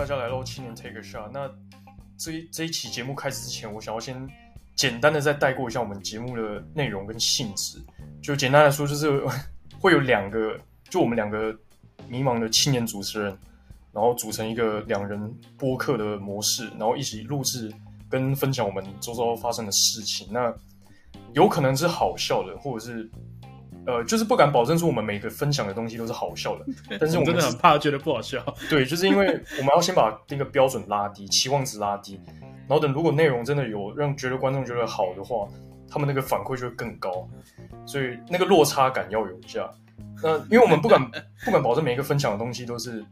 大家来到青年 Take a Shot。那这一这一期节目开始之前，我想要先简单的再带过一下我们节目的内容跟性质。就简单来说，就是 会有两个，就我们两个迷茫的青年主持人，然后组成一个两人播客的模式，然后一起录制跟分享我们周遭发生的事情。那有可能是好笑的，或者是。呃，就是不敢保证说我们每个分享的东西都是好笑的，但是我们真的很怕觉得不好笑。对，就是因为我们要先把那个标准拉低，期望值拉低，然后等如果内容真的有让觉得观众觉得好的话，他们那个反馈就会更高，所以那个落差感要有一下。那因为我们不敢 不敢保证每一个分享的东西都是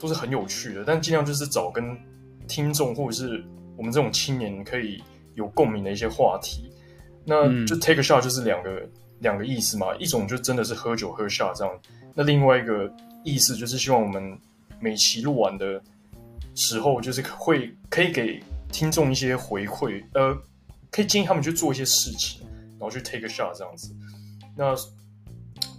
都是很有趣的，但尽量就是找跟听众或者是我们这种青年可以有共鸣的一些话题。那就 take a shot 就是两个。两个意思嘛，一种就真的是喝酒喝下这样，那另外一个意思就是希望我们每期录完的时候，就是会可以给听众一些回馈，呃，可以建议他们去做一些事情，然后去 take a shot 这样子。那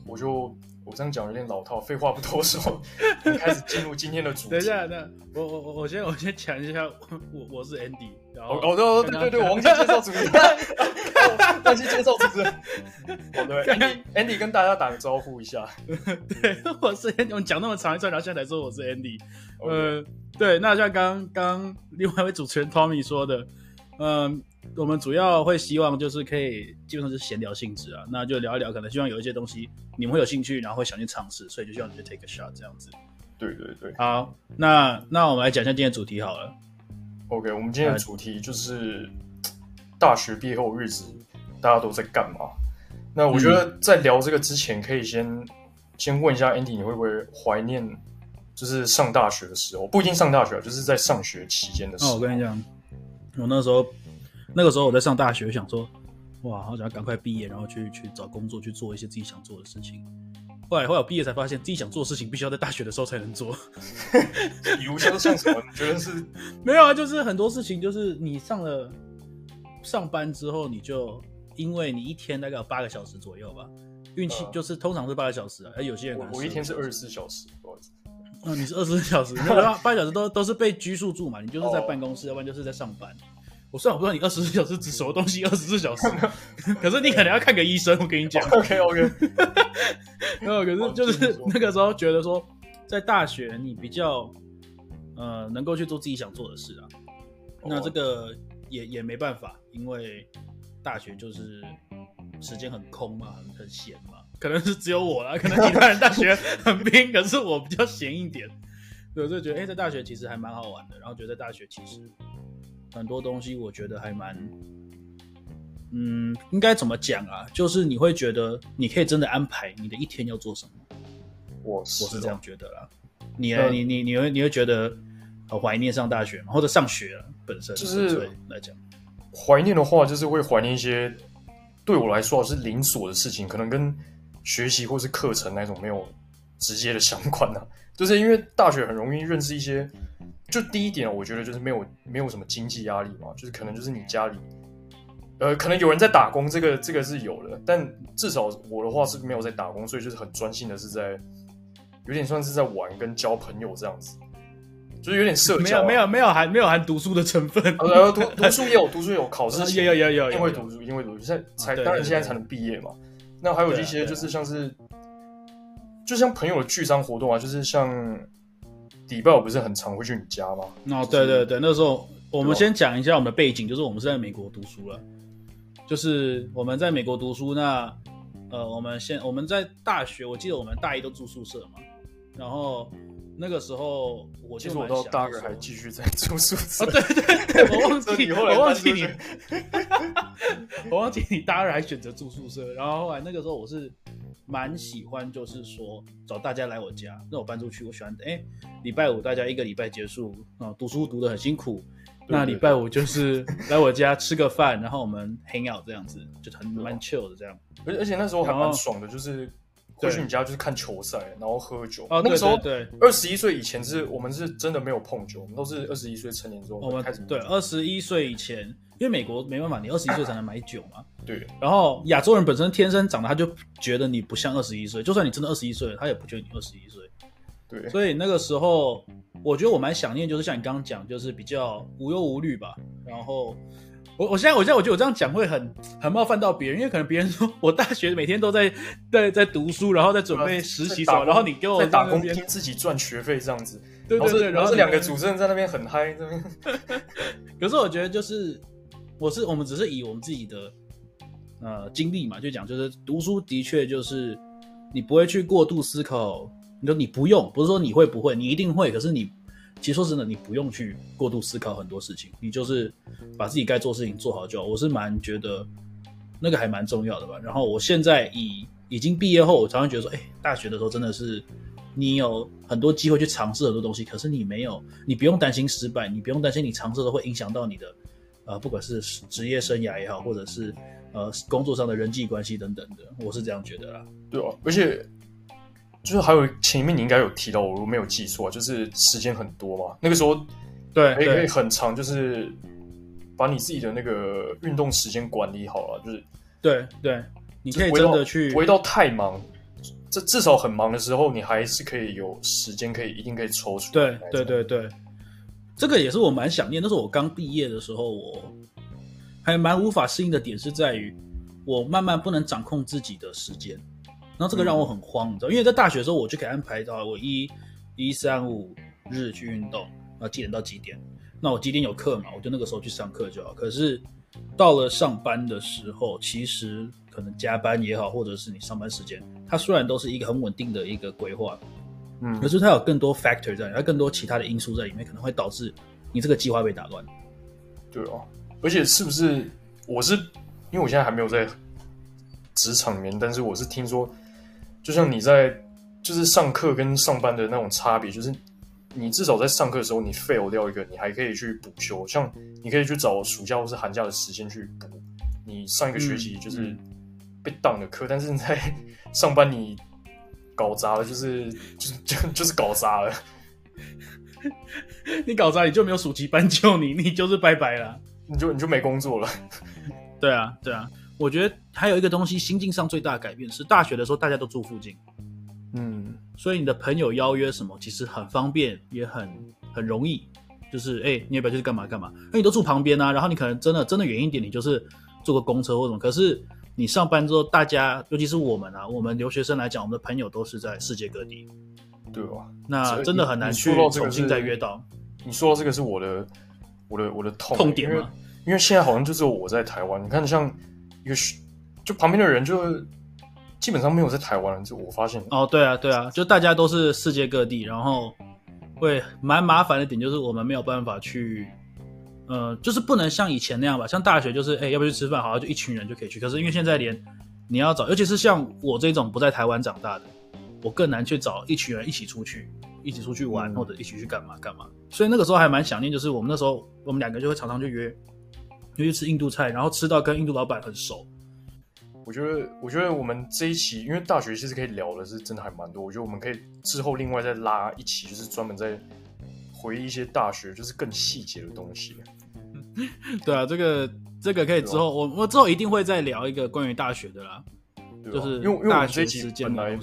我就。我这样讲有点老套，废话不多说，开始进入今天的主题。等一下，那我我我我先我先讲一下，我我是 Andy，然后哦对对对对，我忘记介绍主持人，忘记介绍主持人。哦对，Andy Andy 跟大家打个招呼一下。对，我是 Andy，我讲那么长一段，然后现在才说我是 Andy。呃，对，那像刚刚另外一位主持人 Tommy 说的，嗯。我们主要会希望就是可以基本上是闲聊性质啊，那就聊一聊，可能希望有一些东西你们会有兴趣，然后会想去尝试，所以就希望你去 take a shot 这样子。对对对，好，那那我们来讲一下今天的主题好了。OK，我们今天的主题就是大学毕业后日子大家都在干嘛？那我觉得在聊这个之前，可以先、嗯、先问一下 Andy，你会不会怀念就是上大学的时候？不一定上大学，就是在上学期间的时候。哦，我跟你讲，我那时候。那个时候我在上大学，想说，哇，好想要赶快毕业，然后去去找工作，去做一些自己想做的事情。后来后来我毕业才发现，自己想做的事情必须要在大学的时候才能做。比如像像什么？你觉得是？没有啊，就是很多事情，就是你上了上班之后，你就因为你一天大概有八个小时左右吧，运气就是通常是八个小时啊，而有些人可能我一天是二十四小时，不好意思。嗯，你是二十四小时，那八八小时都都是被拘束住嘛，你就是在办公室，要不然就是在上班。我虽然我不知道你二十四小时指什么东西，二十四小时，可是你可能要看个医生。我跟你讲，OK OK。没有，可是就是那个时候觉得说，在大学你比较呃能够去做自己想做的事啊。那这个也也没办法，因为大学就是时间很空嘛，很很闲嘛。可能是只有我啦，可能其他人大学很拼，可是我比较闲一点。对，所以觉得哎、欸，在大学其实还蛮好玩的，然后觉得在大学其实。很多东西我觉得还蛮，嗯，应该怎么讲啊？就是你会觉得你可以真的安排你的一天要做什么。我是我是这样觉得啦。你呢？你你你会你会觉得很怀念上大学吗？或者上学本身？就是来讲，怀念的话，就是会怀念一些对我来说是零琐的事情，可能跟学习或是课程那种没有直接的相关啊。就是因为大学很容易认识一些。就第一点，我觉得就是没有没有什么经济压力嘛，就是可能就是你家里，呃，可能有人在打工，这个这个是有的，但至少我的话是没有在打工，所以就是很专心的是在，有点算是在玩跟交朋友这样子，就是有点社交，啊，没有没有没有含没有含读书的成分，呃，读 读书也有读书也有考试，也有有有因为读书因为读书现在才当然现在才能毕业嘛，那还有一些就是像是，就像朋友的聚餐活动啊，就是像。礼拜我不是很常会去你家吗？哦，对对对，那时候我们先讲一下我们的背景，就是我们是在美国读书了，就是我们在美国读书。那呃，我们先我们在大学，我记得我们大一都住宿舍嘛。然后那个时候我就其实我到大二还继续在住宿舍。哦，对对对，我忘记你我忘记你，我忘记你大二还选择住宿舍。然后后来那个时候我是。蛮喜欢，就是说找大家来我家，那我搬出去，我喜欢哎，礼拜五大家一个礼拜结束啊、嗯，读书读得很辛苦，那礼拜五就是来我家吃个饭，然后我们 hang out 这样子，就很蛮 chill 的这样。而而且那时候还蛮爽的，就是会去你家就是看球赛，然后喝酒。啊，那个时候对，二十一岁以前是我们是真的没有碰酒，我们都是二十一岁成年之后我们开始。对，二十一岁以前。因为美国没办法，你二十一岁 才能买酒嘛。对。然后亚洲人本身天生长得他就觉得你不像二十一岁，就算你真的二十一岁了，他也不觉得你二十一岁。对，所以那个时候我觉得我蛮想念，就是像你刚刚讲，就是比较无忧无虑吧。然后我我现在我现在我觉得我这样讲会很很冒犯到别人，因为可能别人说我大学每天都在在在读书，然后在准备实习什么，然后你给我在打工拼自己赚学费这样子。对对对，然后这两个主持人在那边很嗨，这边。可是我觉得就是我是我们只是以我们自己的呃经历嘛，就讲就是读书的确就是你不会去过度思考。你说你不用，不是说你会不会，你一定会。可是你其实说真的，你不用去过度思考很多事情，你就是把自己该做事情做好就好。我是蛮觉得那个还蛮重要的吧。然后我现在已已经毕业后，我常常觉得说，哎，大学的时候真的是你有很多机会去尝试很多东西，可是你没有，你不用担心失败，你不用担心你尝试的会影响到你的呃，不管是职业生涯也好，或者是呃工作上的人际关系等等的，我是这样觉得啦。对啊，而且。就是还有前面你应该有提到，我如果没有记错，就是时间很多嘛。那个时候，对，可以可以很长，就是把你自己的那个运动时间管理好了。就是对对，你可以真的去，不会到太忙，这至少很忙的时候，你还是可以有时间，可以一定可以抽出来。对对对对，这个也是我蛮想念。那时候我刚毕业的时候，我还蛮无法适应的点是在于，我慢慢不能掌控自己的时间。然后这个让我很慌，你知道，因为在大学的时候，我就可以安排到我一、一三五日去运动，然后几点到几点，那我几点有课嘛，我就那个时候去上课就好。可是到了上班的时候，其实可能加班也好，或者是你上班时间，它虽然都是一个很稳定的一个规划，嗯，可是它有更多 factor 在里面，有更多其他的因素在里面，可能会导致你这个计划被打乱。对哦，而且是不是我是因为我现在还没有在职场里面，但是我是听说。就像你在就是上课跟上班的那种差别，就是你至少在上课的时候你 fail 掉一个，你还可以去补修，像你可以去找暑假或是寒假的时间去补你上一个学期就是被挡的课，嗯嗯、但是你在 上班你搞砸了，就是就就就是搞砸了，你搞砸你就没有暑期班救你，你就是拜拜了，你就你就没工作了，对啊对啊。我觉得还有一个东西，心境上最大的改变是大学的时候大家都住附近，嗯，所以你的朋友邀约什么其实很方便，也很很容易，就是哎、欸，你要不要去干嘛干嘛？那你都住旁边啊，然后你可能真的真的远一点，你就是坐个公车或什么。可是你上班之后，大家尤其是我们啊，我们留学生来讲，我们的朋友都是在世界各地，对吧？那真的很难去重新再约到。你说到这个是我的我的我的痛痛点吗？因为，因为现在好像就只有我在台湾，你看像。一个就旁边的人就基本上没有在台湾，就我发现哦，对啊，对啊，就大家都是世界各地，然后会蛮麻烦的点就是我们没有办法去，呃，就是不能像以前那样吧，像大学就是哎，要不要去吃饭，好像就一群人就可以去。可是因为现在连你要找，尤其是像我这种不在台湾长大的，我更难去找一群人一起出去，一起出去玩，嗯、或者一起去干嘛干嘛。所以那个时候还蛮想念，就是我们那时候我们两个就会常常去约。就去吃印度菜，然后吃到跟印度老板很熟。我觉得，我觉得我们这一期，因为大学其实可以聊的是真的还蛮多。我觉得我们可以之后另外再拉一期，就是专门在回忆一些大学就是更细节的东西。对啊，这个这个可以之后，我我之后一定会再聊一个关于大学的啦。对啊，就是因为因为我们这一期本来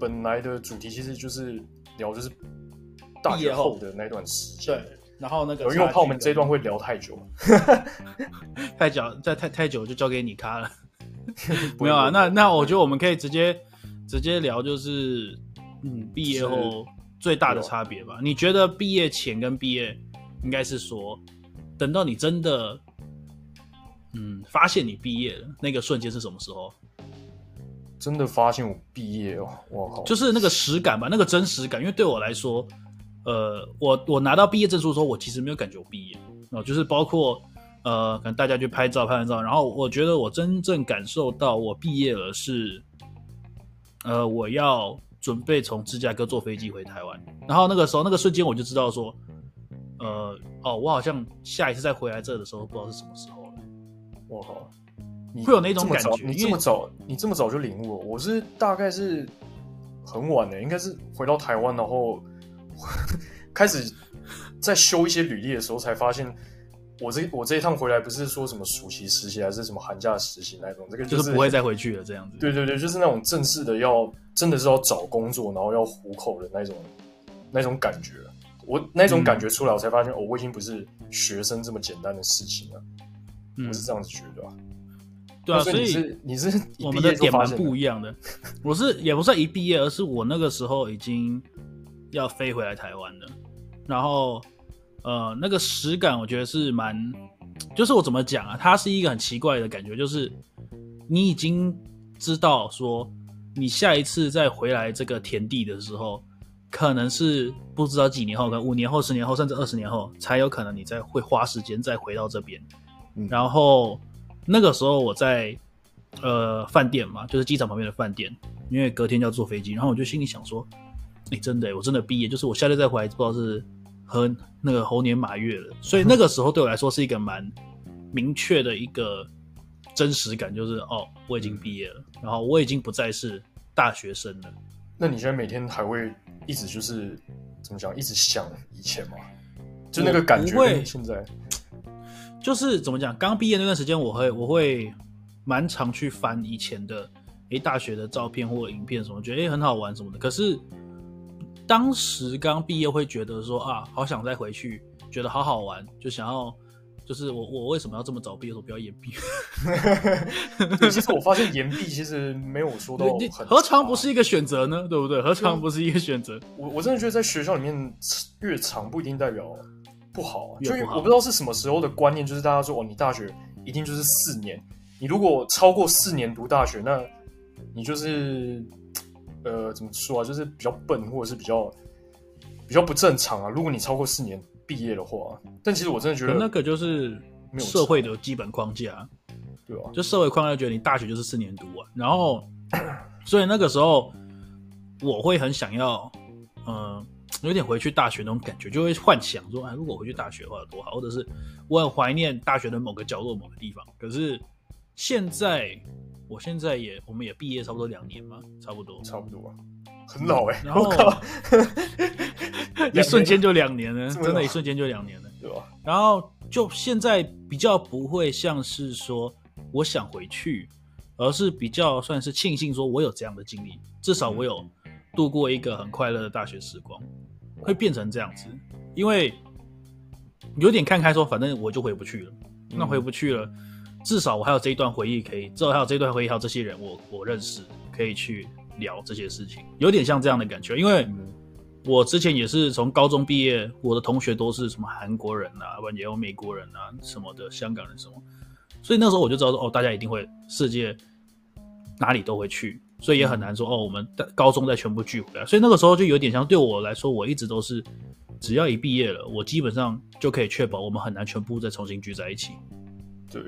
本来的主题其实就是聊就是大学后的那段时间。对。然后那个，因为我怕我们这一段会聊太久，太久再太太久就交给你卡了。没有啊，那那我觉得我们可以直接直接聊，就是嗯，毕业后最大的差别吧。你觉得毕业前跟毕业，应该是说，等到你真的嗯发现你毕业了那个瞬间是什么时候？真的发现我毕业哦，哇，就是那个实感吧，那个真实感。因为对我来说。呃，我我拿到毕业证书的时候，我其实没有感觉我毕业哦，就是包括呃，可能大家去拍照拍完照，然后我觉得我真正感受到我毕业了是，呃，我要准备从芝加哥坐飞机回台湾，然后那个时候那个瞬间我就知道说，呃，哦，我好像下一次再回来这的时候，不知道是什么时候了。我靠，会有那种感觉？你这么早，你这么早就领悟了？我是大概是很晚的，应该是回到台湾然后。开始在修一些履历的时候，才发现我这我这一趟回来不是说什么暑期实习，还是什么寒假实习那种，这个就是、就是不会再回去了这样子。对对对，就是那种正式的要真的是要找工作，然后要糊口的那种那种感觉。我那种感觉出来，我才发现、嗯、哦，我已经不是学生这么简单的事情了。嗯、我是这样子觉得、啊。对啊，所以你是，所以你是我们的点蛮不一样的。我是也不算一毕业，而是我那个时候已经要飞回来台湾的。然后，呃，那个实感我觉得是蛮，就是我怎么讲啊？它是一个很奇怪的感觉，就是你已经知道说，你下一次再回来这个田地的时候，可能是不知道几年后，可能五年后、十年后，甚至二十年后，才有可能你再会花时间再回到这边。嗯、然后。那个时候我在呃饭店嘛，就是机场旁边的饭店，因为隔天就要坐飞机，然后我就心里想说，哎，真的，我真的毕业，就是我下次再回来，不知道是和那个猴年马月了。所以那个时候对我来说是一个蛮明确的一个真实感，就是哦，我已经毕业了，然后我已经不再是大学生了。那你现在每天还会一直就是怎么讲，一直想以前吗？就那个感觉跟现在。就是怎么讲，刚毕业那段时间，我会我会蛮常去翻以前的诶大学的照片或影片什么，觉得诶很好玩什么的。可是当时刚毕业会觉得说啊，好想再回去，觉得好好玩，就想要就是我我为什么要这么早毕业，我不要延毕？其实我发现延毕其实没有说到很，何尝不是一个选择呢？对不对？何尝不是一个选择？我我真的觉得在学校里面越长不一定代表。不好啊，就我不知道是什么时候的观念，就是大家说哦，你大学一定就是四年，你如果超过四年读大学，那你就是呃怎么说啊，就是比较笨，或者是比较比较不正常啊。如果你超过四年毕业的话，但其实我真的觉得那个就是社会的基本框架，对吧？就社会框架觉得你大学就是四年读完，然后所以那个时候我会很想要，嗯、呃。有点回去大学那种感觉，就会幻想说，哎，如果回去大学的话有多好，或者是我很怀念大学的某个角落、某个地方。可是现在，我现在也，我们也毕业差不多两年嘛，差不多，差不多啊，很老哎、欸，然后 一瞬间就两年了，真的，一瞬间就两年了，对吧？然后就现在比较不会像是说我想回去，而是比较算是庆幸说我有这样的经历，至少我有度过一个很快乐的大学时光。会变成这样子，因为有点看开，说反正我就回不去了。那回不去了，至少我还有这一段回忆可以，至少还有这段回忆，还有这些人我我认识，可以去聊这些事情，有点像这样的感觉。因为我之前也是从高中毕业，我的同学都是什么韩国人啊，不然也有美国人啊什么的，香港人什么，所以那时候我就知道说，哦，大家一定会世界哪里都会去。所以也很难说哦，我们高中再全部聚回来。所以那个时候就有点像对我来说，我一直都是，只要一毕业了，我基本上就可以确保我们很难全部再重新聚在一起。对，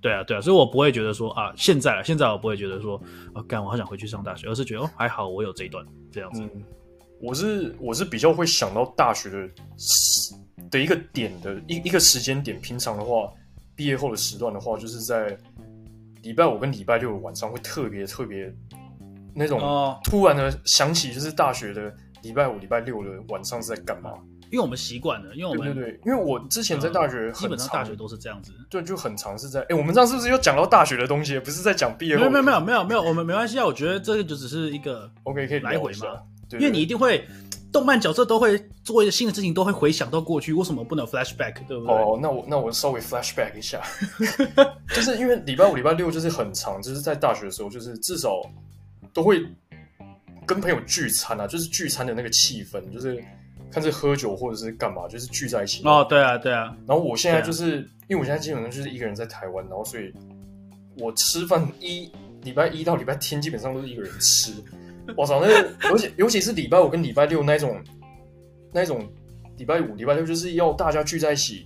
对啊，对啊。所以我不会觉得说啊，现在现在我不会觉得说啊，干我好想回去上大学，而是觉得哦，还好我有这一段这样子。嗯，我是我是比较会想到大学的的一个点的一一个时间点。平常的话，毕业后的时段的话，就是在。礼拜五跟礼拜六的晚上会特别特别那种突然的想起，就是大学的礼拜五、礼拜六的晚上是在干嘛？因为我们习惯了，因为我们对对对，因为我之前在大学、嗯、基本上大学都是这样子，对，就很常是在哎、欸，我们这样是不是又讲到大学的东西？不是在讲毕业？没有没有没有没有没有，我们没关系啊。我觉得这个就只是一个 OK 可以来回嘛，对，因为你一定会。动漫角色都会做一些新的事情，都会回想到过去，为什么不能 flashback？对不对？哦，那我那我稍微 flashback 一下，就是因为礼拜五、礼拜六就是很长，就是在大学的时候，就是至少都会跟朋友聚餐啊，就是聚餐的那个气氛，就是看是喝酒或者是干嘛，就是聚在一起。哦，对啊，对啊。然后我现在就是、啊、因为我现在基本上就是一个人在台湾，然后所以我吃饭一礼拜一到礼拜天基本上都是一个人吃。我操，那个，尤其尤其是礼拜五跟礼拜六那种，那种礼拜五、礼拜六就是要大家聚在一起，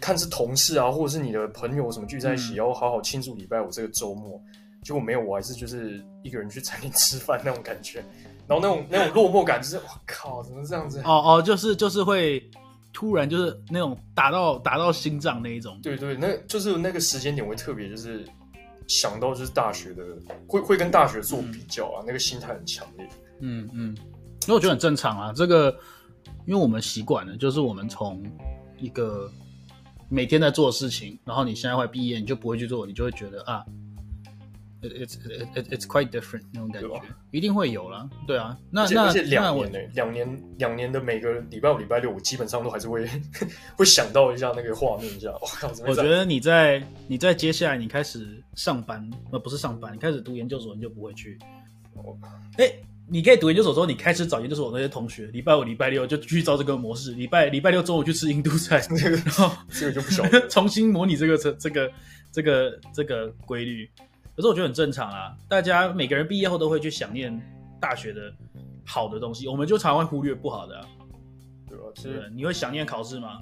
看是同事啊，或者是你的朋友什么聚在一起，然后好好庆祝礼拜五这个周末。结果没有，我还是就是一个人去餐厅吃饭那种感觉，然后那种那种落寞感，就是我靠，怎么这样子？哦哦，就是就是会突然就是那种打到打到心脏那一种。对对，那就是那个时间点会特别就是。想到就是大学的，会会跟大学做比较啊，嗯、那个心态很强烈。嗯嗯，因为我觉得很正常啊，这个，因为我们习惯了，就是我们从一个每天在做的事情，然后你现在会毕业，你就不会去做，你就会觉得啊，it's it's it's quite different 那种感觉，一定会有啦。对啊，那那两年呢，两年两年的每个礼拜五、礼拜六，我基本上都还是会 会想到一下那个画面一下。我靠，我觉得你在你在接下来你开始上班，呃，不是上班，你开始读研究所，你就不会去。哎、欸，你可以读研究所之后，你开始找研究所那些同学，礼拜五、礼拜六就去照这个模式，礼拜礼拜六中午去吃印度菜，然 后这个就不晓得 重新模拟这个这这个这个这个规律。可是我觉得很正常啊，大家每个人毕业后都会去想念大学的好的东西，我们就常会忽略不好的、啊，对吧？其实你会想念考试吗？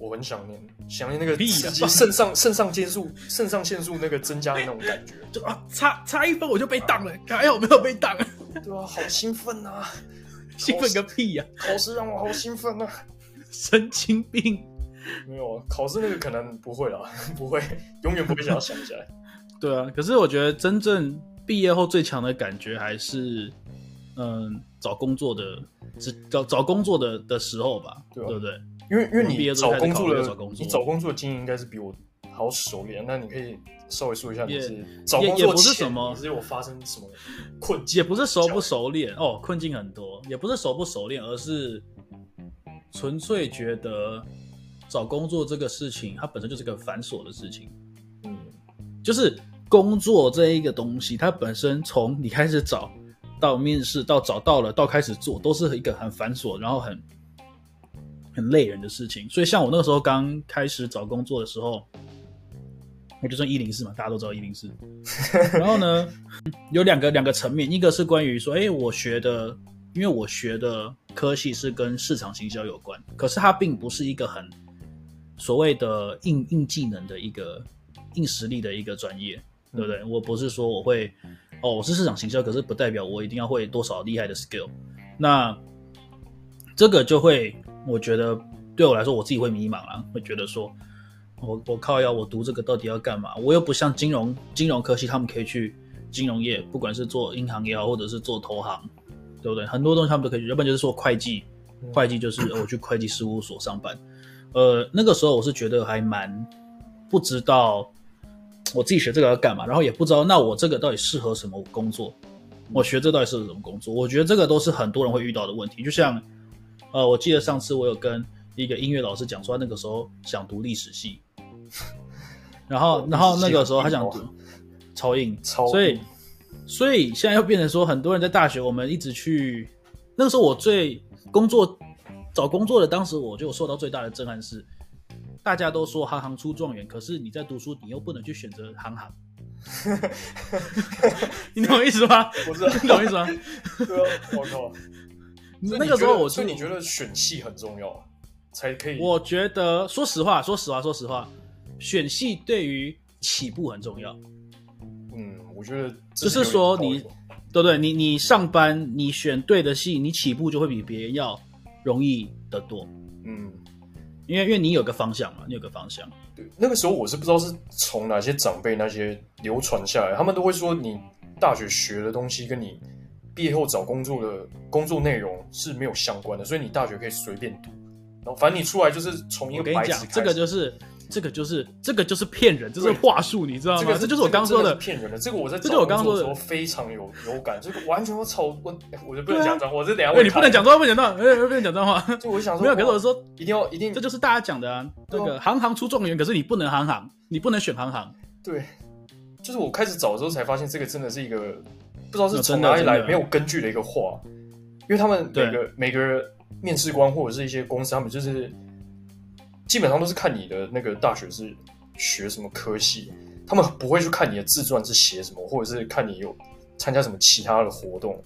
我很想念，想念那个 肾上肾上腺素肾上腺素那个增加的那种感觉，就啊差差一分我就被当了，还好没有被当，对啊，好兴奋啊！兴奋个屁呀、啊！考试让我好兴奋啊！神经病！没有啊考试那个可能不会啦，不会，永远不会想要想起来。对啊，可是我觉得真正毕业后最强的感觉还是，嗯，找工作的，找找工作的的时候吧，对，不对？因为因为你找工作的，你找工作的经验应该是比我好熟练。那你可以稍微说一下，你是找工作，也也不是什么，你是我发生什么困境？也不是熟不熟练哦，困境很多，也不是熟不熟练，而是纯粹觉得找工作这个事情，它本身就是个繁琐的事情。嗯，就是。工作这一个东西，它本身从你开始找到面试，到找到了，到开始做，都是一个很繁琐，然后很很累人的事情。所以，像我那个时候刚开始找工作的时候，我就算一零四嘛，大家都知道一零四。然后呢，有两个两个层面，一个是关于说，哎，我学的，因为我学的科系是跟市场行销有关，可是它并不是一个很所谓的硬硬技能的一个硬实力的一个专业。对不对？我不是说我会，哦，我是市场行销，可是不代表我一定要会多少厉害的 skill。那这个就会，我觉得对我来说，我自己会迷茫啊，会觉得说，我我靠，要我读这个到底要干嘛？我又不像金融金融科系，他们可以去金融业，不管是做银行也好，或者是做投行，对不对？很多东西他们都可以去，要不然就是说会计，会计就是我去会计事务所上班。呃，那个时候我是觉得还蛮不知道。我自己学这个要干嘛？然后也不知道，那我这个到底适合什么工作？我学这到底适合什么工作？我觉得这个都是很多人会遇到的问题。就像，呃，我记得上次我有跟一个音乐老师讲说，他那个时候想读历史系，然后，然后那个时候他想读超硬，超硬，所以，所以现在又变成说，很多人在大学，我们一直去，那个时候我最工作找工作的，当时我就受到最大的震撼是。大家都说行行出状元，可是你在读书，你又不能去选择行行。你懂我意思吗？我知道，你懂我意思吗？对啊，我靠。那个时候我，所以你觉得选系很重要，才可以？我觉得，说实话，说实话，说实话，选系对于起步很重要。嗯，我觉得就是说你，对不对？你你上班，你选对的系，你起步就会比别人要容易得多。嗯。因为因为你有个方向嘛，你有个方向。对，那个时候我是不知道是从哪些长辈那些流传下来，他们都会说你大学学的东西跟你毕业后找工作的工作内容是没有相关的，所以你大学可以随便读，然后反正你出来就是从一个白纸开始。我跟你讲，这个就是。这个就是这个就是骗人，这是话术，你知道吗？这个这就是我刚说的骗人的。这个我在这个我刚说的时候非常有有感，这个完全我操我，我就不能讲脏话，我这等下问你不能讲脏话，不能讲脏话，不能讲脏话。就我想说，没有，可是我说一定要一定，这就是大家讲的啊。这个行行出状元，可是你不能行行，你不能选行行。对，就是我开始找的时候才发现，这个真的是一个不知道是从哪里来没有根据的一个话，因为他们每个每个面试官或者是一些公司，他们就是基本上都是看你的那个大学是。学什么科系，他们不会去看你的自传是写什么，或者是看你有参加什么其他的活动。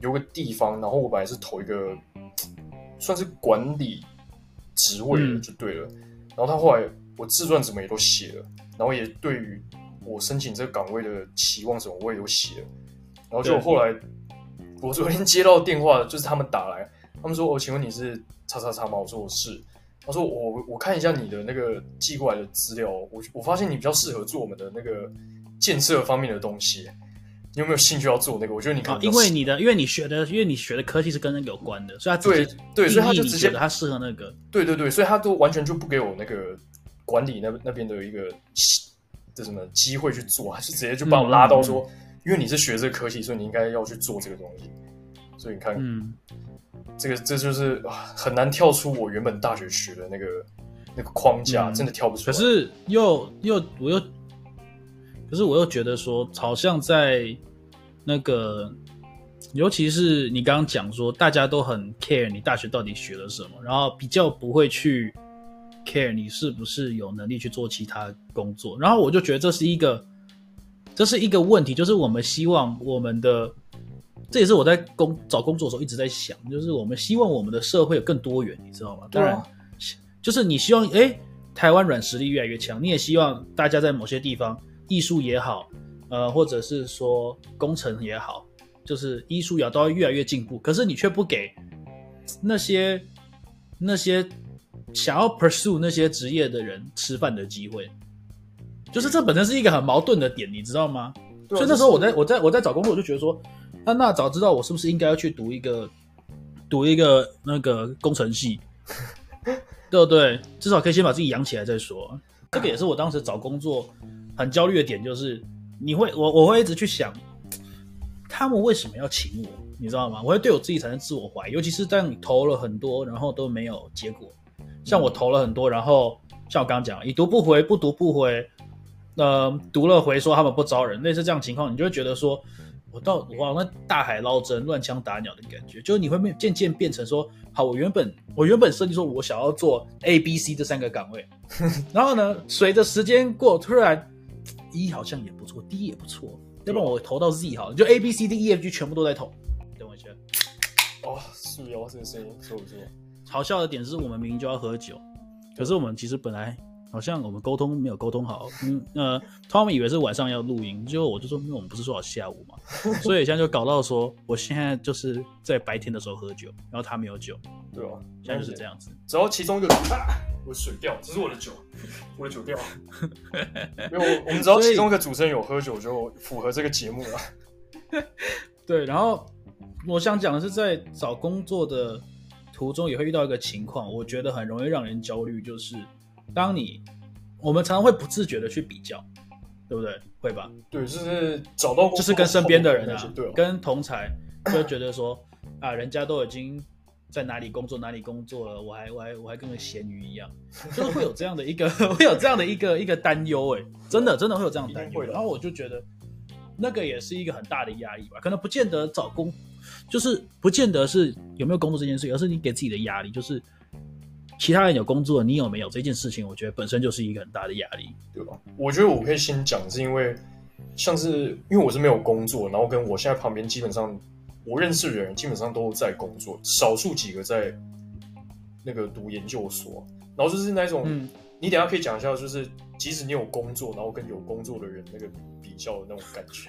有个地方，然后我本来是投一个算是管理职位的，就对了。嗯、然后他后来我自传怎么也都写了，然后也对于我申请这个岗位的期望什么我也都写了。然后就后来我昨天接到电话，就是他们打来，他们说：“我、哦、请问你是叉叉叉吗？”我说：“我是。”他说我：“我我看一下你的那个寄过来的资料，我我发现你比较适合做我们的那个建设方面的东西。你有没有兴趣要做那个？我觉得你可能、哦、因为你的，因为你学的，因为你学的科技是跟那个有关的，所以他对对，所以他就直接他适合那个。对对对，所以他都完全就不给我那个管理那那边的一个这什么机会去做，还是直接就把我拉到说，嗯、因为你是学这个科技，所以你应该要去做这个东西。所以你看，嗯，这个这就是很难跳出我原本大学学的那个那个框架，嗯、真的跳不出来。可是又又我又，可是我又觉得说，好像在那个。尤其是你刚刚讲说，大家都很 care 你大学到底学了什么，然后比较不会去 care 你是不是有能力去做其他工作。然后我就觉得这是一个，这是一个问题，就是我们希望我们的，这也是我在工找工作的时候一直在想，就是我们希望我们的社会有更多元，你知道吗？当然，就是你希望，哎，台湾软实力越来越强，你也希望大家在某些地方，艺术也好，呃，或者是说工程也好。就是医术也都要越来越进步，可是你却不给那些那些想要 pursue 那些职业的人吃饭的机会，就是这本身是一个很矛盾的点，你知道吗？所以那时候我在我在我在找工作，我就觉得说，那那早知道我是不是应该要去读一个读一个那个工程系，对不对？至少可以先把自己养起来再说。这个也是我当时找工作很焦虑的点，就是你会我我会一直去想。他们为什么要请我？你知道吗？我会对我自己产生自我怀疑，尤其是当你投了很多，然后都没有结果。像我投了很多，然后像我刚刚讲，已读不回，不读不回，呃，读了回说他们不招人，类似这样情况，你就会觉得说，我到我好像大海捞针、乱枪打鸟的感觉。就是你会变渐渐变成说，好，我原本我原本设计说我想要做 A、B、C 这三个岗位，然后呢，随着时间过，突然 E 好像也不错，D 也不错。要不然我投到 Z 好了，就 A B C D E F G 全部都在投。等我一下。哦，是哦，这个声音，是不是？好笑的点是我们明明就要喝酒，可是我们其实本来好像我们沟通没有沟通好。嗯呃，Tommy 以为是晚上要录音，结果我就说，因为我们不是说好下午嘛，所以现在就搞到说，我现在就是在白天的时候喝酒，然后他没有酒。对啊，现在就是这样子。只要其中一个。啊我水掉，这是我的酒，我的酒掉。因为我我们只要其中一个主持人有喝酒，就符合这个节目了。对，然后我想讲的是，在找工作的途中也会遇到一个情况，我觉得很容易让人焦虑，就是当你我们常常会不自觉的去比较，对不对？会吧？对，就是找到就是跟身边的人啊，对，跟同才就觉得说啊，人家都已经。在哪里工作，哪里工作了，我还我还我还跟个咸鱼一样，就是会有这样的一个 会有这样的一个一个担忧哎，真的真的会有这样的担忧。然后我就觉得那个也是一个很大的压力吧，可能不见得找工，就是不见得是有没有工作这件事，而是你给自己的压力，就是其他人有工作，你有没有这件事情，我觉得本身就是一个很大的压力，对吧？我觉得我可以先讲，是因为像是因为我是没有工作，然后跟我现在旁边基本上。我认识的人基本上都在工作，少数几个在那个读研究所。然后就是那种，嗯、你等下可以讲一下，就是即使你有工作，然后跟有工作的人那个比较的那种感觉。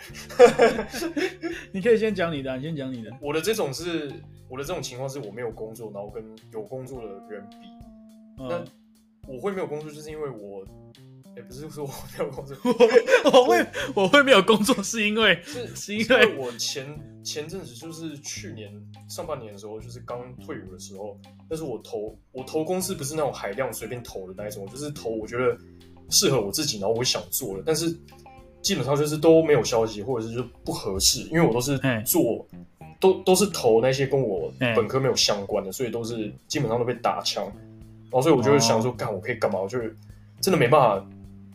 你可以先讲你的，你先讲你的。我的这种是，我的这种情况是我没有工作，然后跟有工作的人比。嗯、那我会没有工作，就是因为我。也不是说我没有工作，我 我会我会没有工作，是因为是是因为我前前阵子就是去年上半年的时候，就是刚退伍的时候，但是我投我投公司不是那种海量随便投的那一种，就是投我觉得适合我自己，然后我想做的，但是基本上就是都没有消息，或者是就不合适，因为我都是做都都是投那些跟我本科没有相关的，所以都是基本上都被打枪，然后所以我就想说，干、哦、我可以干嘛？我就真的没办法。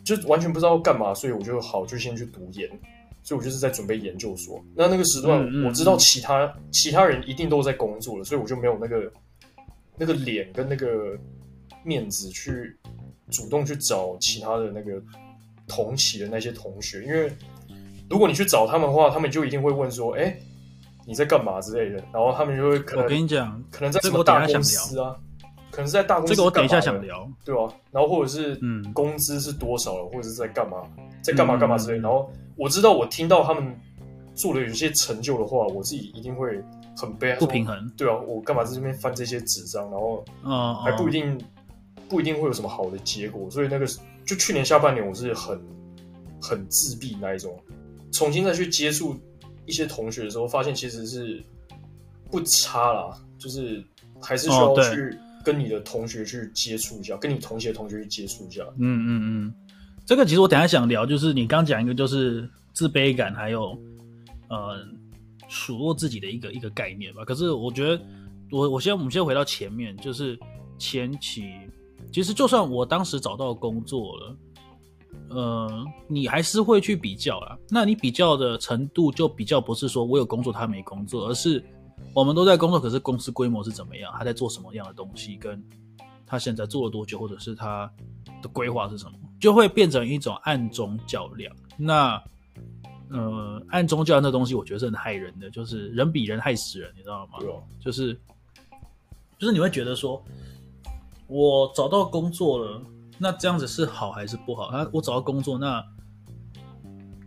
就完全不知道干嘛，所以我就好就先去读研，所以我就是在准备研究所。那那个时段我知道其他、嗯嗯、其他人一定都在工作了，所以我就没有那个那个脸跟那个面子去主动去找其他的那个同期的那些同学，因为如果你去找他们的话，他们就一定会问说：“哎、欸，你在干嘛之类的。”然后他们就会可能我跟你讲，可能在什么大公司啊。可能是在大公司，这个我等一下想聊，对吧、啊？然后或者是嗯，工资是多少了，或者是在干嘛，在干嘛干嘛之类。嗯、然后我知道，我听到他们做的有些成就的话，我自己一定会很悲哀，不平衡。对啊，我干嘛在这边翻这些纸张，然后还不一定、不一定会有什么好的结果。所以那个就去年下半年，我是很很自闭那一种。重新再去接触一些同学的时候，发现其实是不差啦，就是还是需要去。跟你的同学去接触一下，跟你同学的同学去接触一下。嗯嗯嗯，这个其实我等下想聊，就是你刚讲一个就是自卑感，还有呃数落自己的一个一个概念吧。可是我觉得我我先我们先回到前面，就是前期，其实就算我当时找到工作了，呃，你还是会去比较啊。那你比较的程度就比较不是说我有工作他没工作，而是我们都在工作，可是公司规模是怎么样，他在做什么样的东西，跟他现在做了多久，或者是他的规划是什么。就会变成一种暗中较量。那，呃，暗中较量这东西，我觉得是很害人的，就是人比人害死人，你知道吗？就是，就是你会觉得说，我找到工作了，那这样子是好还是不好？那我找到工作，那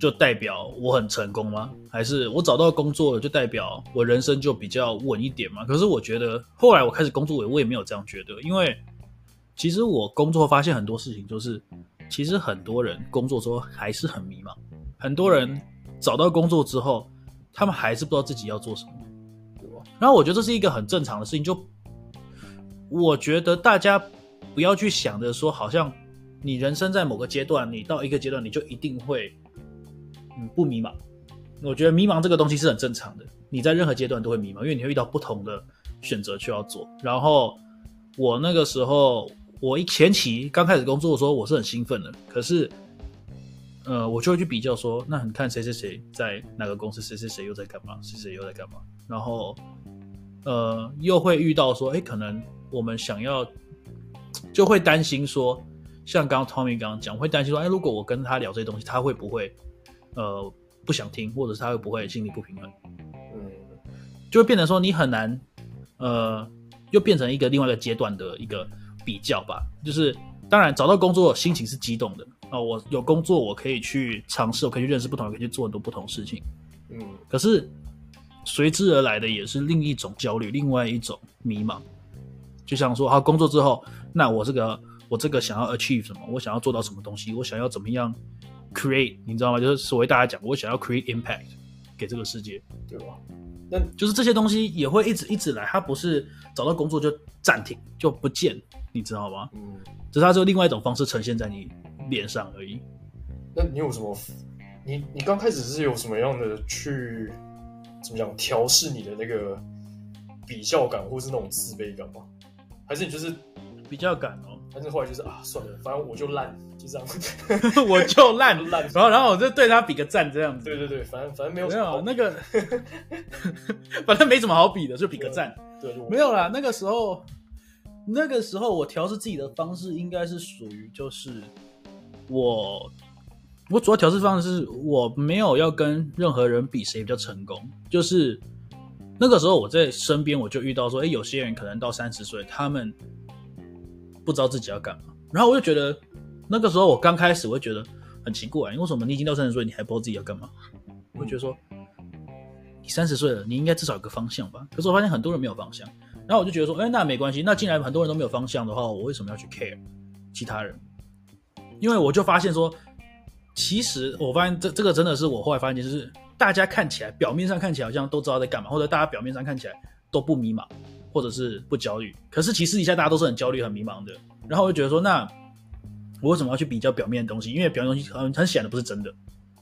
就代表我很成功吗？还是我找到工作了，就代表我人生就比较稳一点吗？可是我觉得，后来我开始工作，我我也没有这样觉得，因为其实我工作发现很多事情就是。其实很多人工作之后还是很迷茫，很多人找到工作之后，他们还是不知道自己要做什么，对吧？然后我觉得这是一个很正常的事情，就我觉得大家不要去想着说，好像你人生在某个阶段，你到一个阶段你就一定会不迷茫。我觉得迷茫这个东西是很正常的，你在任何阶段都会迷茫，因为你会遇到不同的选择需要做。然后我那个时候。我一前期刚开始工作的时候，我是很兴奋的。可是，呃，我就会去比较说，那你看谁谁谁在哪个公司，谁谁谁又在干嘛，谁谁又在干嘛。然后，呃，又会遇到说，哎，可能我们想要，就会担心说，像刚刚 Tommy 刚刚讲，会担心说，哎，如果我跟他聊这些东西，他会不会，呃，不想听，或者是他会不会心里不平衡？嗯，就会变成说你很难，呃，又变成一个另外一个阶段的一个。比较吧，就是当然找到工作心情是激动的啊、哦！我有工作，我可以去尝试，我可以去认识不同人，可以去做很多不同事情。嗯，可是随之而来的也是另一种焦虑，另外一种迷茫。就像说，好，工作之后，那我这个我这个想要 achieve 什么？我想要做到什么东西？我想要怎么样 create？你知道吗？就是所谓大家讲，我想要 create impact 给这个世界，对吧？那就是这些东西也会一直一直来，它不是找到工作就暂停就不见。你知道吗？嗯，只是它就另外一种方式呈现在你脸上而已。那你有什么？你你刚开始是有什么样的去怎么讲调试你的那个比较感，或是那种自卑感吗？还是你就是比较感哦？还是后来就是啊，算了，反正我就烂，就这样，我就烂烂，然后然后我就对他比个赞，这样子。对对对，反正反正没有什么好没有那个，反正没什么好比的，就比个赞。对，没有啦，那个时候。那个时候我调试自己的方式应该是属于就是我我主要调试方式是我没有要跟任何人比谁比较成功，就是那个时候我在身边我就遇到说，哎，有些人可能到三十岁，他们不知道自己要干嘛，然后我就觉得那个时候我刚开始我会觉得很奇怪，因为什么你已经到三十岁，你还不知道自己要干嘛？我就觉得说你三十岁了，你应该至少有个方向吧？可是我发现很多人没有方向。然后我就觉得说，哎，那没关系。那既然很多人都没有方向的话，我为什么要去 care 其他人？因为我就发现说，其实我发现这这个真的是我后来发现，就是大家看起来表面上看起来好像都知道在干嘛，或者大家表面上看起来都不迷茫，或者是不焦虑。可是其实底下大家都是很焦虑、很迷茫的。然后我就觉得说，那我为什么要去比较表面的东西？因为表面东西很很显然不是真的。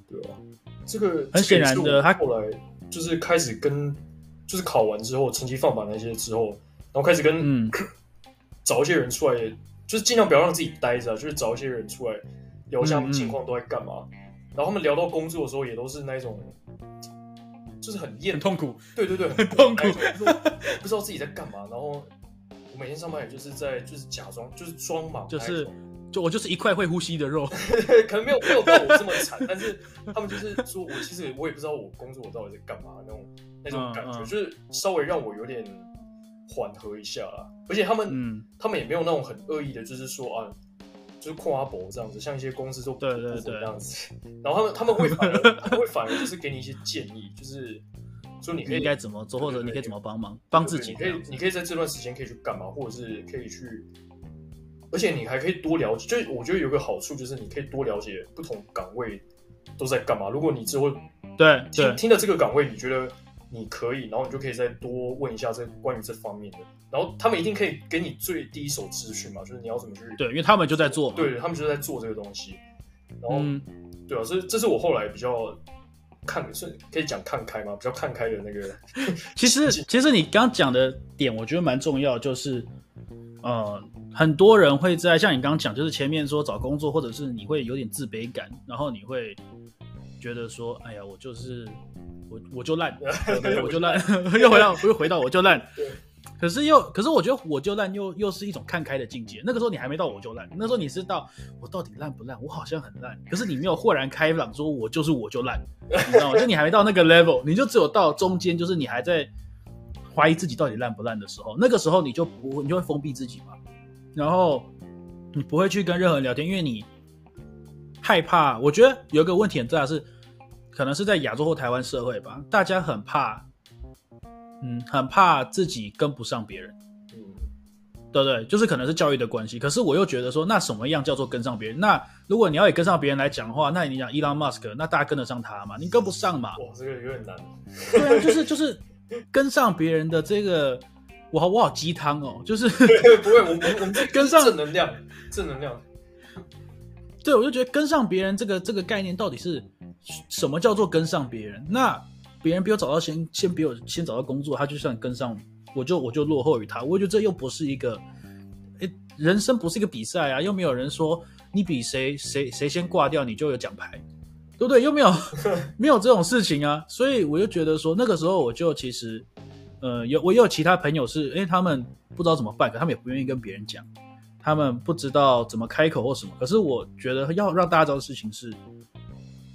对啊，这个很显然的，他后来就是开始跟。就是考完之后，成绩放榜那些之后，然后开始跟、嗯、找一些人出来，就是尽量不要让自己待着，就是找一些人出来聊一下他们近况都在干嘛。嗯嗯，然后他们聊到工作的时候，也都是那一种，就是很厌、很痛苦。对对对，很痛苦，不知道自己在干嘛。然后我每天上班也就是在就是假装就是装忙，就是就我就是一块会呼吸的肉，可能没有没有到我这么惨，但是他们就是说我其实我也不知道我工作我到底在干嘛那种。那种感觉、嗯嗯、就是稍微让我有点缓和一下啦，而且他们，嗯、他们也没有那种很恶意的，就是说啊，就是夸博这样子，像一些公司做对对对这样子。然后他们他们会反而他们会反而就是给你一些建议，就是说你可以应该怎么做，或者你可以怎么帮忙帮自己。你可以你可以在这段时间可以去干嘛，或者是可以去，而且你还可以多了解。就我觉得有个好处就是你可以多了解不同岗位都在干嘛。如果你之后对听听了这个岗位，你觉得。你可以，然后你就可以再多问一下这关于这方面的，然后他们一定可以给你最第一手资讯嘛，就是你要怎么去。对，因为他们就在做嘛。对，他们就在做这个东西。然后，嗯、对啊，所以这是我后来比较看，是可以讲看开嘛？比较看开的那个。其实，其实你刚刚讲的点，我觉得蛮重要，就是呃，很多人会在像你刚刚讲，就是前面说找工作，或者是你会有点自卑感，然后你会觉得说，哎呀，我就是我我就烂，我就烂，又回到又回到我就烂。可是又，可是我觉得我就烂又又是一种看开的境界。那个时候你还没到我就烂，那时候你是到我到底烂不烂？我好像很烂，可是你没有豁然开朗，说我就是我就烂，你知道吗？就你还没到那个 level，你就只有到中间，就是你还在怀疑自己到底烂不烂的时候，那个时候你就不你就会封闭自己嘛，然后你不会去跟任何人聊天，因为你害怕。我觉得有一个问题很大是，可能是在亚洲或台湾社会吧，大家很怕。嗯，很怕自己跟不上别人，嗯，对不对？就是可能是教育的关系。可是我又觉得说，那什么样叫做跟上别人？那如果你要也跟上别人来讲的话，那你讲伊隆马斯克，那大家跟得上他吗？你跟不上嘛？哇，这个有点难。对啊，就是就是跟上别人的这个，我好我好鸡汤哦，就是 不会，我们我们跟上正能量，正能量。对，我就觉得跟上别人这个这个概念到底是什么叫做跟上别人？那。别人比我找到先，先比我先找到工作，他就算跟上，我就我就落后于他。我觉得这又不是一个，诶，人生不是一个比赛啊，又没有人说你比谁谁谁先挂掉，你就有奖牌，对不对？又没有 没有这种事情啊。所以我就觉得说，那个时候我就其实，呃，有我也有其他朋友是，诶，他们不知道怎么办，可他们也不愿意跟别人讲，他们不知道怎么开口或什么。可是我觉得要让大家知道的事情是。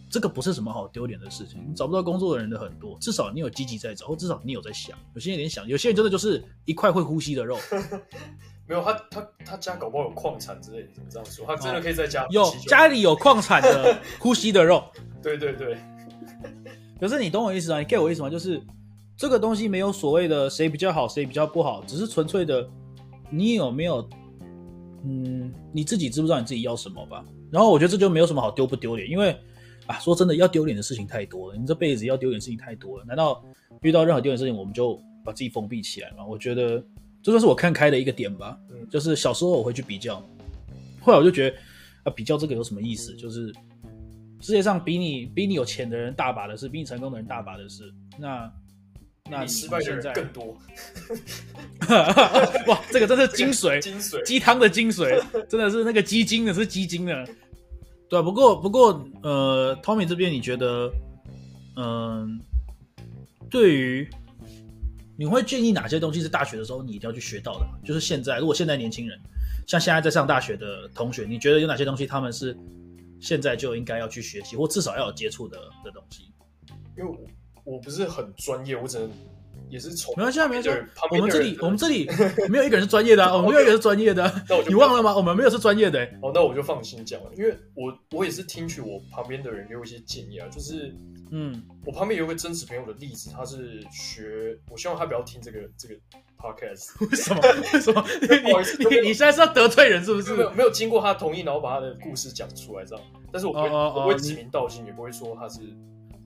这个不是什么好丢脸的事情。你找不到工作的人的很多，至少你有积极在找，或至少你有在想。有些人连想，有些人真的就是一块会呼吸的肉。没有他，他他家搞不好有矿产之类的，怎么这样说？他真的可以在家有家里有矿产的呼吸的肉。对 对对。可是你懂我意思啊？你 get 我意思吗？就是这个东西没有所谓的谁比较好，谁比较不好，只是纯粹的你有没有，嗯，你自己知不知道你自己要什么吧？然后我觉得这就没有什么好丢不丢脸，因为。啊，说真的，要丢脸的事情太多了。你这辈子要丢脸的事情太多了。难道遇到任何丢脸的事情，我们就把自己封闭起来吗？我觉得这算是我看开的一个点吧。嗯，就是小时候我会去比较，后来我就觉得啊，比较这个有什么意思？就是世界上比你比你有钱的人大把的是，比你成功的人大把的是。那那你失败的人更多。哇，这个真是精髓，精髓，鸡汤的精髓，真的是那个鸡精的，是鸡精的。对，不过不过，呃，Tommy 这边你觉得，嗯、呃，对于你会建议哪些东西是大学的时候你一定要去学到的？就是现在，如果现在年轻人像现在在上大学的同学，你觉得有哪些东西他们是现在就应该要去学习，或至少要有接触的的东西？因为我我不是很专业，我只能。也是从没关系，没关系。我们这里，我们这里没有一个人是专业的、啊，我们没有一个人是专业的、啊。那我就你忘了吗？我们没有是专业的、欸。哦，那我就放心讲了，因为我我也是听取我旁边的人给我一些建议啊，就是嗯，我旁边有一个真实朋友的例子，他是学，我希望他不要听这个这个 podcast。为什么？为什么？不好意思，你你现在是要得罪人是不是？没有没有经过他同意，然后把他的故事讲出来这样。但是我不会，我不会指名道姓，也不会说他是，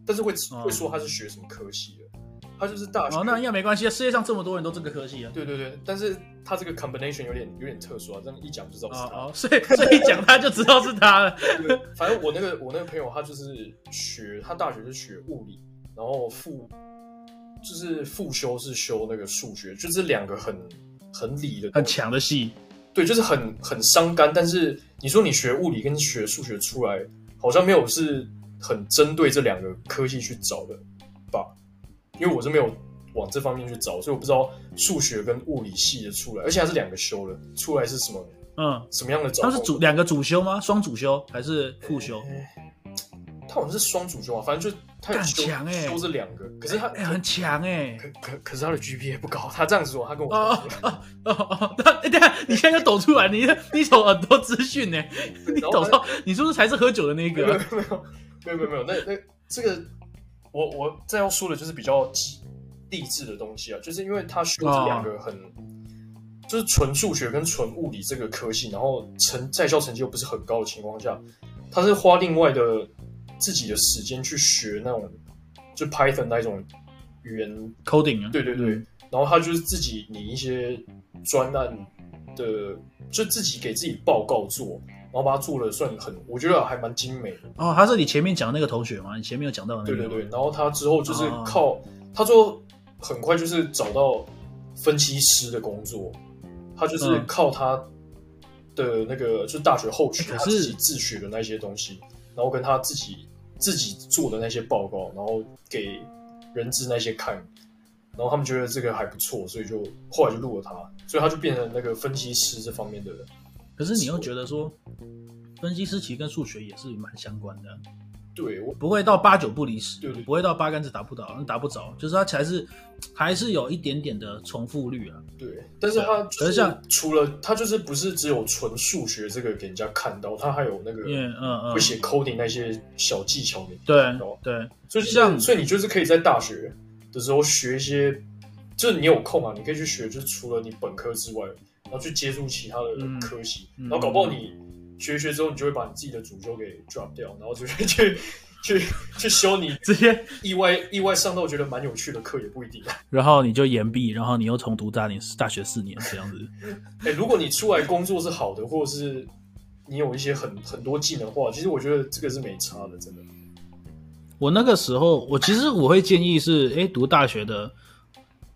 但是会会说他是学什么科系的。他就是大学，哦，那应该没关系啊。世界上这么多人都这个科系啊。对对对，但是他这个 combination 有点有点特殊啊，这样一讲就知道是他。哦，所以所以一讲他就知道是他了。对，反正我那个我那个朋友他就是学，他大学是学物理，然后副就是副修是修那个数学，就是两个很很理的、很强的系。对，就是很很伤肝。但是你说你学物理跟学数学出来，好像没有是很针对这两个科系去找的吧？因为我是没有往这方面去找，所以我不知道数学跟物理系的出来，而且还是两个修的，出来是什么？嗯，什么样的找？他是主两个主修吗？双主修还是副修？他好像是双主修啊，反正就他很强哎，都是两个，可是他很强哎，可可可是他的 GPA 不高，他这样子说，他跟我哦哦哦哦哦，等下你现在就抖出来，你你抖很多资讯呢，你抖到你是不是才是喝酒的那个？没有没有没有没有没有，那那这个。我我再要说的就是比较励志的东西啊，就是因为他学这两个很，哦、就是纯数学跟纯物理这个科系，然后成在校成绩又不是很高的情况下，他是花另外的自己的时间去学那种就 Python 那一种语言 coding 啊，对对对，嗯、然后他就是自己拟一些专案的，就自己给自己报告做，然后把它做的算很，我觉得还蛮精美的。哦，他是你前面讲的那个同学吗？你前面有讲到的那个？对对对，然后他之后就是靠、哦、他最后很快就是找到分析师的工作，他就是靠他的那个、嗯、就是大学后学，他自己自学的那些东西，然后跟他自己自己做的那些报告，然后给人质那些看，然后他们觉得这个还不错，所以就后来就录了他，所以他就变成那个分析师这方面的人。可是你又觉得说，分析师其实跟数学也是蛮相关的，对，我不会到八九不离十，对，对，不会到八竿子打不着，打不着，就是它还是还是有一点点的重复率啊。对，但是它就是像除了它就是不是只有纯数学这个给人家看到，它还有那个嗯嗯会写 coding 那些小技巧给对对，所以像所以你就是可以在大学的时候学一些，就是你有空啊，你可以去学，就是除了你本科之外。然后去接触其他的科系，嗯，然后搞不好你学一学之后，你就会把你自己的主修给 drop 掉，然后就会去去去修你这些意外意外上到我觉得蛮有趣的课也不一定。然后你就延毕，然后你又重读大年大学四年这样子。哎，如果你出来工作是好的，或者是你有一些很很多技能的话，其实我觉得这个是没差的，真的。我那个时候，我其实我会建议是，哎，读大学的。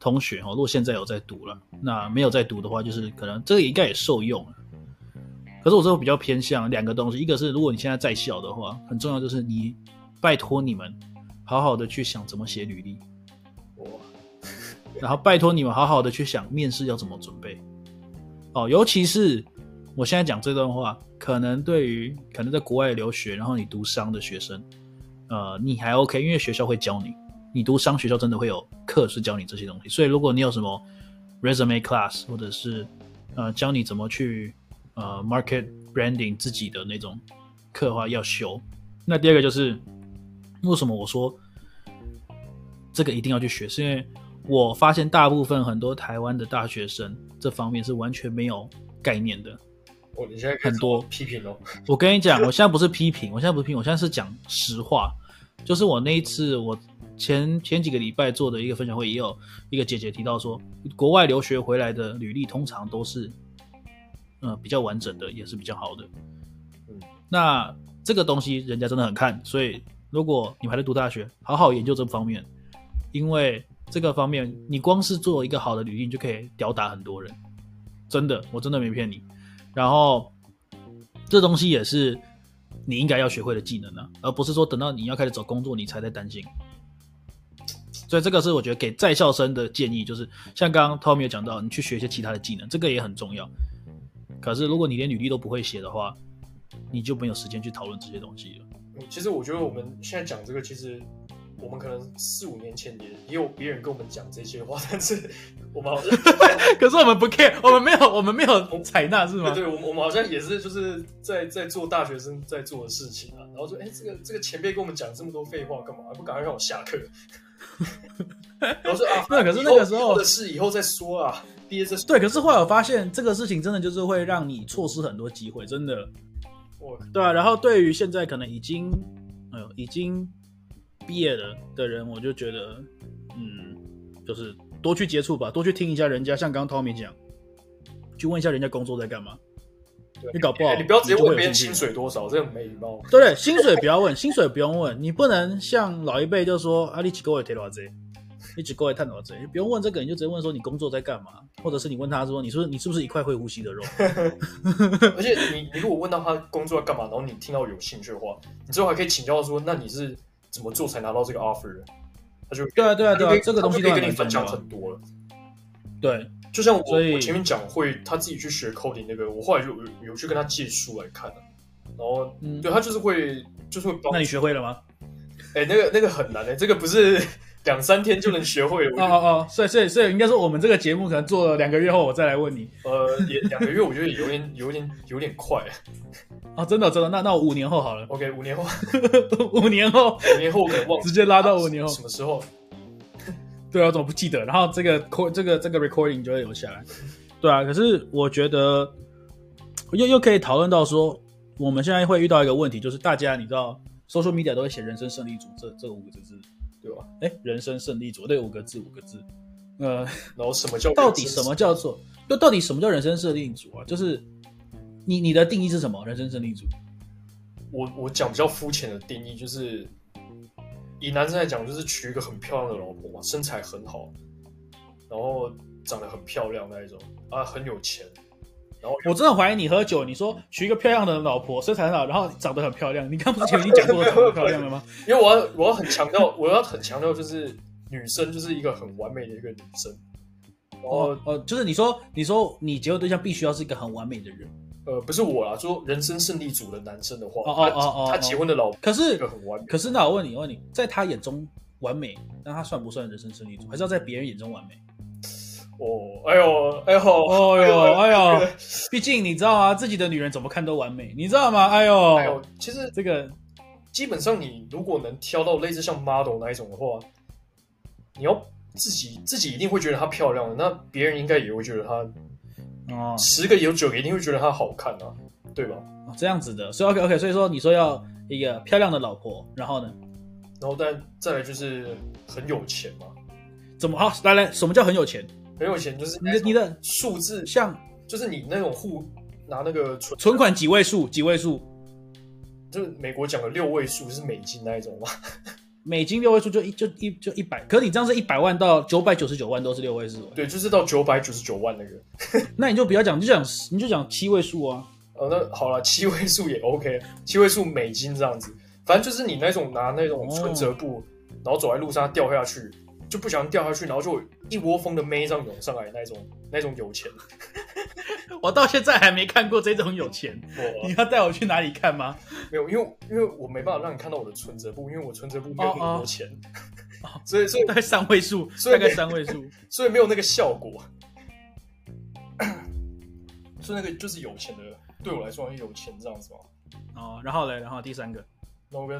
同学哦，如果现在有在读了，那没有在读的话，就是可能这个应该也受用。可是我这个比较偏向两个东西，一个是如果你现在在校的话，很重要就是你拜托你们好好的去想怎么写履历，然后拜托你们好好的去想面试要怎么准备。哦，尤其是我现在讲这段话，可能对于可能在国外留学，然后你读商的学生，呃，你还 OK，因为学校会教你。你读商学校真的会有课是教你这些东西，所以如果你有什么 resume class 或者是呃教你怎么去呃 market branding 自己的那种课的话要修。那第二个就是为什么我说这个一定要去学，是因为我发现大部分很多台湾的大学生这方面是完全没有概念的。我，你现在很多批评哦。我跟你讲，我现在不是批评，我现在不是批评，我现在是讲实话，就是我那一次我。前前几个礼拜做的一个分享会，也有一个姐姐提到说，国外留学回来的履历通常都是，呃，比较完整的，也是比较好的。嗯，那这个东西人家真的很看，所以如果你还在读大学，好好研究这方面，因为这个方面你光是做一个好的履历，你就可以吊打很多人，真的，我真的没骗你。然后这东西也是你应该要学会的技能呢、啊，而不是说等到你要开始找工作，你才在担心。所以这个是我觉得给在校生的建议，就是像刚刚 Tommy 有讲到，你去学一些其他的技能，这个也很重要。可是如果你连履历都不会写的话，你就没有时间去讨论这些东西了。其实我觉得我们现在讲这个，其实我们可能四五年前也也有别人跟我们讲这些话，但是我们好像，可是我们不 care，我们没有，我们没有采纳是吗？对，我们我们好像也是就是在在做大学生在做的事情啊。然后说，哎，这个这个前辈跟我们讲这么多废话干嘛？还不赶快让我下课？我说啊，那可是那个时候的事以后再说啊。毕业这对，可是后来我发现这个事情真的就是会让你错失很多机会，真的。哦，对啊。然后对于现在可能已经，哎呦，已经毕业了的人，我就觉得，嗯，就是多去接触吧，多去听一下人家，像刚刚 Tommy 讲，去问一下人家工作在干嘛。你搞不好，你不要直接问别人薪水多少，这个没礼貌。对对，薪水不要问，薪水不用问，你不能像老一辈就说啊，你几个月贴多少钱，你几个月赚多少钱，你不用问这个，你就直接问说你工作在干嘛，或者是你问他说，你说你是不是一块会呼吸的肉？而且你你如果问到他工作在干嘛，然后你听到有兴趣的话，你之后还可以请教说，那你是怎么做才拿到这个 offer？他就对啊对啊对啊，这个东西可以跟你分享很多了。对。就像我我前面讲会他自己去学 coding 那个，我后来就有有去跟他借书来看，然后、嗯、对他就是会就是会帮。那你学会了吗？哎、欸，那个那个很难的、欸，这个不是 两三天就能学会的。哦哦哦，所以所以所以应该说我们这个节目可能做了两个月后我再来问你。呃，也两个月我觉得也有点有点有点快。啊，真的真的，那那我五年后好了。OK，五年后，五年后，五年后我可能忘直接拉到五年后，什么时候？对啊，我怎么不记得？然后这个这个这个 recording 就会留下来。对啊，可是我觉得又又可以讨论到说，我们现在会遇到一个问题，就是大家你知道，social media 都会写“人生胜利组”这这五个字，对吧？哎，人生胜利组，对，五个字，五个字。呃，然后什么叫 到底什么叫做？就到底什么叫人生胜利组啊？就是你你的定义是什么？人生胜利组？我我讲比较肤浅的定义，就是以男生来讲，就是娶一个很漂亮的老婆嘛，身材很好，然后长得很漂亮那一种啊，很有钱。然后我真的怀疑你喝酒，你说娶一个漂亮的老婆，身材很好，然后长得很漂亮，你刚不是前面已经讲过 长得漂亮了吗？因为我要我要很强调，我要很强调，就是女生就是一个很完美的一个女生。哦哦，就是你说，你说你结婚对象必须要是一个很完美的人，呃，不是我啦，说人生胜利组的男生的话，哦哦哦，他结婚的老婆可是很完美，可是那我问你，我问你，在他眼中完美，那他算不算人生胜利组？还是要在别人眼中完美？哦，哎呦，哎呦，哎呦，哎呦，毕竟你知道吗？自己的女人怎么看都完美，你知道吗？哎呦，哎呦，其实这个基本上你如果能挑到类似像 model 那一种的话，你要。自己自己一定会觉得她漂亮的，那别人应该也会觉得她，哦，十个有九个一定会觉得她好看啊，对吧？哦，这样子的，所以 OK OK，所以说你说要一个漂亮的老婆，然后呢？然后但再来就是很有钱嘛？怎么好？来来，什么叫很有钱？很有钱就是你的你的数字像，就是你那种户拿那个存存款几位数？几位数？就是美国讲的六位数，就是美金那一种嘛。美金六位数就一就一就一百，可是你这样是一百万到九百九十九万都是六位数。对，就是到九百九十九万那个。那你就不要讲，你就讲你就讲七位数啊。哦，那好了，七位数也 OK，七位数美金这样子，反正就是你那种拿那种存折簿，哦、然后走在路上掉下去，就不小心掉下去，然后就一窝蜂的妹这样涌上来那种那种有钱。我到现在还没看过这种有钱，你要带我去哪里看吗？没有，因为因为我没办法让你看到我的存折簿，因为我存折簿没有那么多钱，所以所以大概三位数，大概三位数，所以没有那个效果。所以那个就是有钱的，对我来说很有钱这样子嘛。哦，然后嘞，然后第三个，然后跟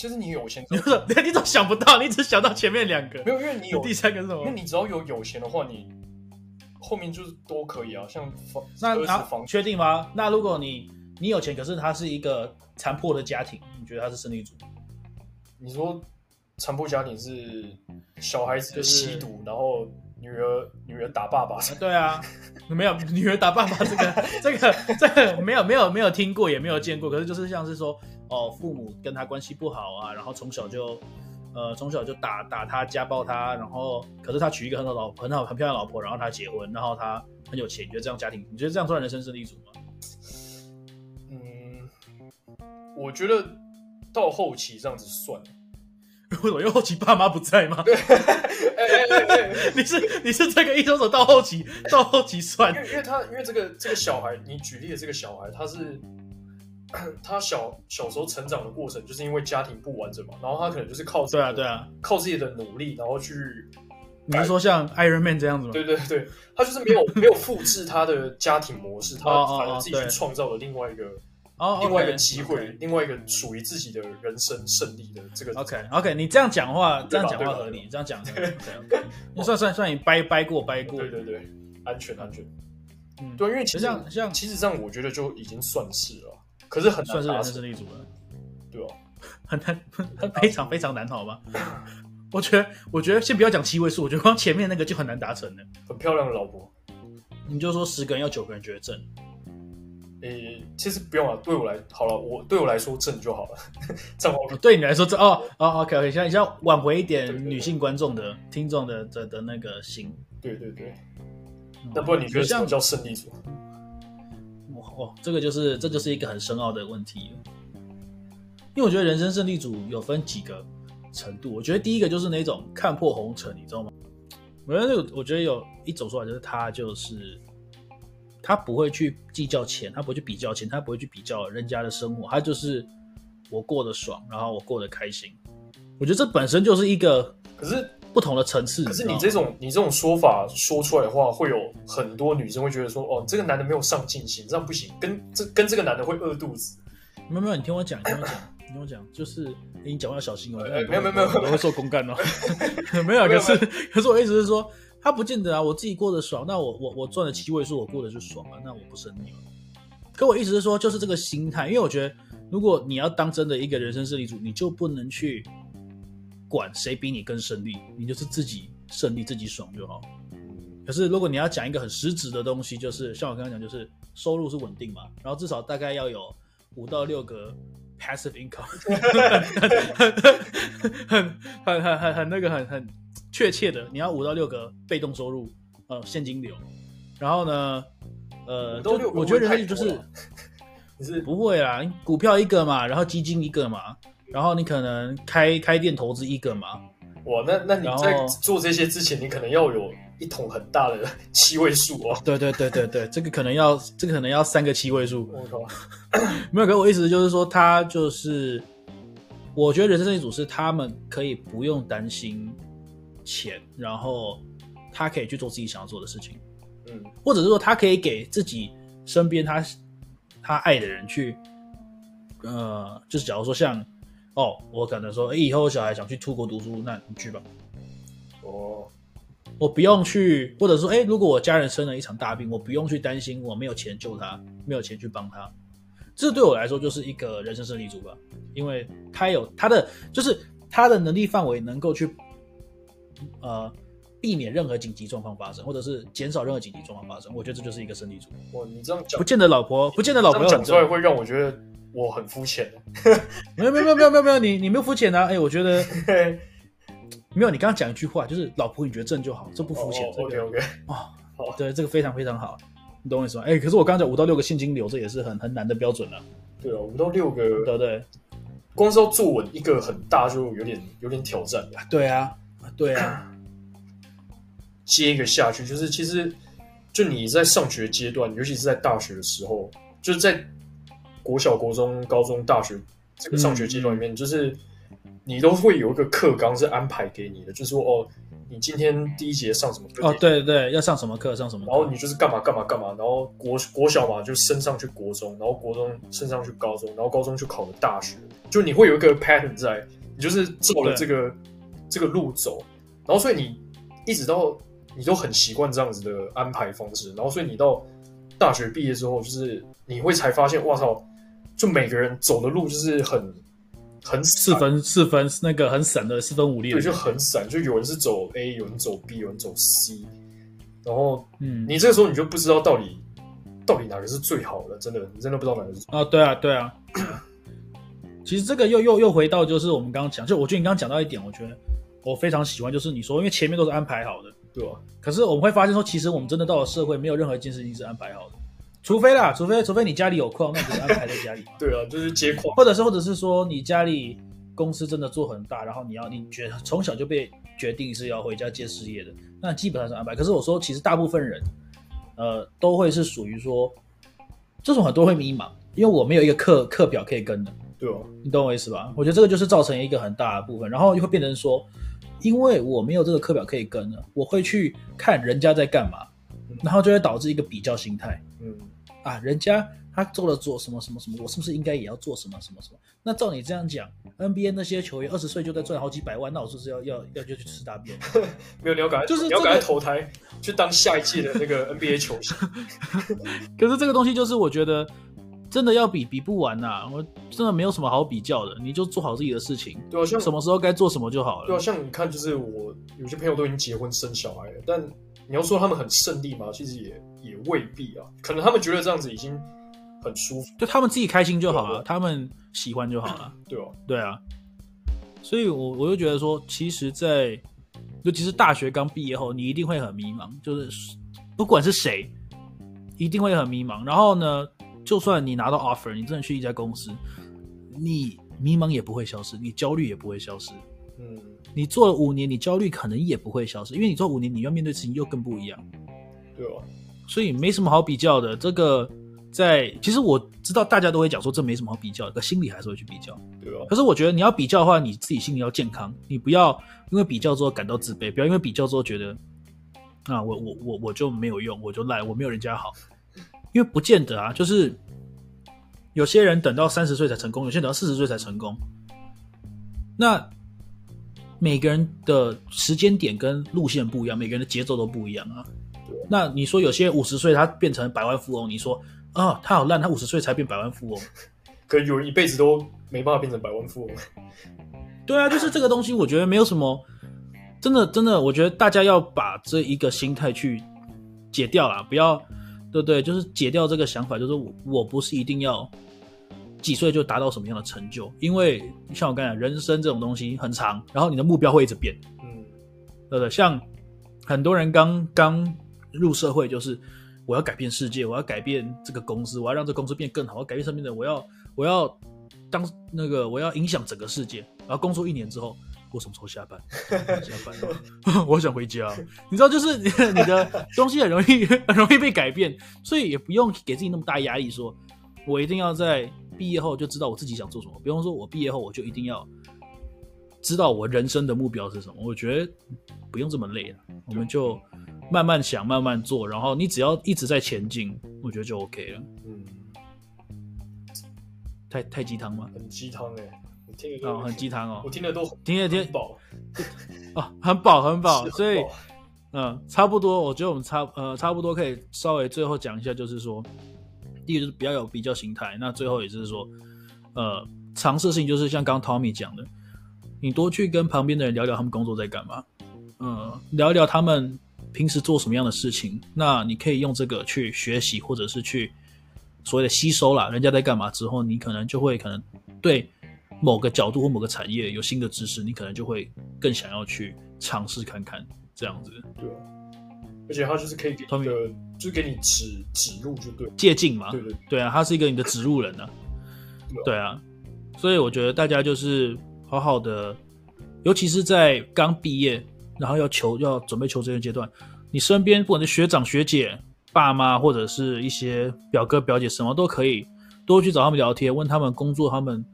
其实你有钱，你 你怎么想不到？你只想到前面两个，没有，因为你有第三个是什么？因为你只要有有钱的话，你。后面就是都可以啊，像房那那房确定吗？那如果你你有钱，可是他是一个残破的家庭，你觉得他是胜利组？你说残破家庭是小孩子吸毒，就是、然后女儿女儿打爸爸？啊对啊，没有女儿打爸爸这个 这个这个没有没有没有听过也没有见过，可是就是像是说哦，父母跟他关系不好啊，然后从小就。呃，从小就打打他，家暴他，然后可是他娶一个很好老很好很漂亮的老婆，然后他结婚，然后他很有钱，你觉得这样家庭，你觉得这样算人生胜利组吗？嗯，我觉得到后期这样子算，为什么？因为后期爸妈不在吗？对，你是你是这个意思，说到后期到后期算，因为因为他因为这个这个小孩，你举例的这个小孩，他是。他小小时候成长的过程，就是因为家庭不完整嘛，然后他可能就是靠对啊对啊，靠自己的努力，然后去，你是说像 Iron Man 这样子吗？对对对，他就是没有没有复制他的家庭模式，他反而自己去创造了另外一个另外一个机会，另外一个属于自己的人生胜利的这个。OK OK，你这样讲话，这样讲话合理，这样讲你算算算你掰掰过掰过，对对对，安全安全，嗯，对，因为其实像像其实这样，我觉得就已经算是了。可是很难算是人生胜利组了，对哦，很难，非常非常难，好吗？我觉得，我觉得先不要讲七位数，我觉得光前面那个就很难达成了。很漂亮的老婆，你就说十个人要九个人觉得正。诶、欸，其实不用了，对我来好了，我对我来说正就好了，正好。对你来说正哦哦，OK OK，现在你要挽回一点女性观众的听众的的的那个心。对对对，那不然你觉得什么叫胜利组？哦，这个就是这就是一个很深奥的问题，因为我觉得人生胜利组有分几个程度。我觉得第一个就是那种看破红尘，你知道吗？我觉得有，我觉得有一种说法就是他就是他不会去计较钱，他不会去比较钱，他不会去比较人家的生活，他就是我过得爽，然后我过得开心。我觉得这本身就是一个，可是。不同的层次，可是你这种你这种说法说出来的话，会有很多女生会觉得说，哦，这个男的没有上进心，这样不行，跟这跟这个男的会饿肚子。没有没有，你听我讲，你听我讲，你听我讲，就是你讲话要小心哦。没有没有没有，我会受公干哦。没有，可是可是我意思是说，他不见得啊，我自己过得爽，那我我我赚了七位数，我过得就爽啊，那我不生你了？可我意思是说，就是这个心态，因为我觉得，如果你要当真的一个人生胜利组，你就不能去。管谁比你更胜利，你就是自己胜利自己爽就好。可是如果你要讲一个很实质的东西，就是像我刚刚讲，就是收入是稳定嘛，然后至少大概要有五到六个 passive income，很很很很很那个很很确切的，你要五到六个被动收入，呃，现金流。然后呢，呃，都我觉得人生就是，是不会啦，股票一个嘛，然后基金一个嘛，然后你可能开开店投资一个嘛。哇，那那你在做这些之前，你可能要有一桶很大的七位数哦。对对对对对，这个可能要，这个可能要三个七位数。我靠，没有，可我意思就是说，他就是，我觉得人生胜利组是他们可以不用担心钱，然后他可以去做自己想要做的事情。嗯，或者是说他可以给自己身边他他爱的人去，呃，就是假如说像。哦，我可能说，哎，以后我小孩想去出国读书，那你去吧。哦，我不用去，或者说，哎，如果我家人生了一场大病，我不用去担心我没有钱救他，没有钱去帮他。这对我来说就是一个人生胜利组吧，因为他有他的，就是他的能力范围能够去，呃，避免任何紧急状况发生，或者是减少任何紧急状况发生。我觉得这就是一个胜利组。哇，你这样讲，不见得老婆，不见得老婆讲出来会让我觉得。我很肤浅，没有没有没有没有没有你你没有肤浅啊！哎，我觉得没有。你刚刚讲一句话，就是老婆你觉得正就好，这不肤浅。OK OK，哦，好，对，这个非常非常好，你懂我意思吗？哎，可是我刚刚讲五到六个现金流，这也是很很难的标准了。对啊，五到六个，对对，光是要坐稳一个很大就有点有点挑战。对啊，对啊，接一个下去，就是其实就你在上学阶段，尤其是在大学的时候，就是在。国小、国中、高中、大学这个上学阶段里面，嗯、就是你都会有一个课纲是安排给你的，就是说哦，你今天第一节上什么课？哦，对对，要上什么课？上什么课？然后你就是干嘛干嘛干嘛？然后国国小嘛，就升上去国中，然后国中升上去高中，然后高中去考了大学，就你会有一个 pattern 在，你就是走了这个这个路走，然后所以你一直到你都很习惯这样子的安排方式，然后所以你到大学毕业之后，就是你会才发现，哇操！就每个人走的路就是很很四分四分那个很散的四分五裂，对，就很散。就有人是走 A，有人走 B，有人走 C。然后，嗯，你这个时候你就不知道到底到底哪个是最好的，真的，你真的不知道哪个是最好的。啊，对啊，对啊。其实这个又又又回到就是我们刚刚讲，就我觉得你刚刚讲到一点，我觉得我非常喜欢，就是你说因为前面都是安排好的，对啊。可是我们会发现说，其实我们真的到了社会，没有任何一件事情是安排好的。除非啦，除非除非你家里有矿，那你就安排在家里嘛。对啊，就是接矿，或者是或者是说你家里公司真的做很大，然后你要你觉得从小就被决定是要回家接事业的，那基本上是安排。可是我说，其实大部分人，呃，都会是属于说，这种很多会迷茫，因为我没有一个课课表可以跟的。对啊，你懂我意思吧？我觉得这个就是造成一个很大的部分，然后就会变成说，因为我没有这个课表可以跟了，我会去看人家在干嘛，然后就会导致一个比较心态。嗯。啊，人家他做了做什么什么什么，我是不是应该也要做什么什么什么？那照你这样讲，NBA 那些球员二十岁就在赚好几百万，那我是不是要要要就去吃大便？没有，你要赶快，就是、这个、你要赶快投胎去当下一届的那个 NBA 球星。可是这个东西就是我觉得真的要比比不完呐、啊，我真的没有什么好比较的，你就做好自己的事情，对啊，像什么时候该做什么就好了。对啊，像你看，就是我有些朋友都已经结婚生小孩了，但你要说他们很胜利吗？其实也。也未必啊，可能他们觉得这样子已经很舒服，就他们自己开心就好了，他们喜欢就好了，对哦，对啊，所以我我就觉得说，其实在，在尤其是大学刚毕业后，你一定会很迷茫，就是不管是谁，一定会很迷茫。然后呢，就算你拿到 offer，你真的去一家公司，你迷茫也不会消失，你焦虑也不会消失。嗯，你做了五年，你焦虑可能也不会消失，因为你做五年，你要面对的事情又更不一样。对哦。所以没什么好比较的，这个在其实我知道大家都会讲说这没什么好比较的，可心里还是会去比较，对啊。可是我觉得你要比较的话，你自己心里要健康，你不要因为比较之后感到自卑，不要因为比较之后觉得啊我我我我就没有用，我就赖，我没有人家好，因为不见得啊，就是有些人等到三十岁才成功，有些人等到四十岁才成功，那每个人的时间点跟路线不一样，每个人的节奏都不一样啊。那你说有些五十岁他变成百万富翁，你说啊他好烂，他五十岁才变百万富翁，可有人一辈子都没办法变成百万富翁。对啊，就是这个东西，我觉得没有什么，真的真的，我觉得大家要把这一个心态去解掉啦，不要，对不对？就是解掉这个想法，就是我我不是一定要几岁就达到什么样的成就，因为像我刚才讲，人生这种东西很长，然后你的目标会一直变，嗯，对不对？像很多人刚刚入社会，就是我要改变世界，我要改变这个公司，我要让这个公司变更好，我要改变身边的，我要我要当那个我要影响整个世界，然后工作一年之后。我什么时候下班？下班，我想回家。你知道，就是 你的东西很容易很容易被改变，所以也不用给自己那么大压力，说我一定要在毕业后就知道我自己想做什么。不用说我毕业后我就一定要知道我人生的目标是什么。我觉得不用这么累了，我们就慢慢想，慢慢做，然后你只要一直在前进，我觉得就 OK 了。嗯，太太鸡汤吗？很鸡汤哎。我听着哦，很鸡汤哦，我听得都听得听饱，哦，很饱很饱，所以嗯，差不多，我觉得我们差呃差不多可以稍微最后讲一下，就是说，第一个就是不要有比较心态，那最后也就是说，呃，尝试性就是像刚刚 Tommy 讲的，你多去跟旁边的人聊聊他们工作在干嘛，嗯，聊一聊他们平时做什么样的事情，那你可以用这个去学习或者是去所谓的吸收啦，人家在干嘛之后，你可能就会可能对。某个角度或某个产业有新的知识，你可能就会更想要去尝试看看这样子。对啊，而且他就是可以给你的，就是给你指指路，就对，借镜嘛。对对对啊，他是一个你的指路人呢、啊。对啊，所以我觉得大家就是好好的，尤其是在刚毕业，然后要求要准备求职的阶段，你身边不管是学长学姐、爸妈或者是一些表哥表姐，什么都可以多去找他们聊天，问他们工作，他们。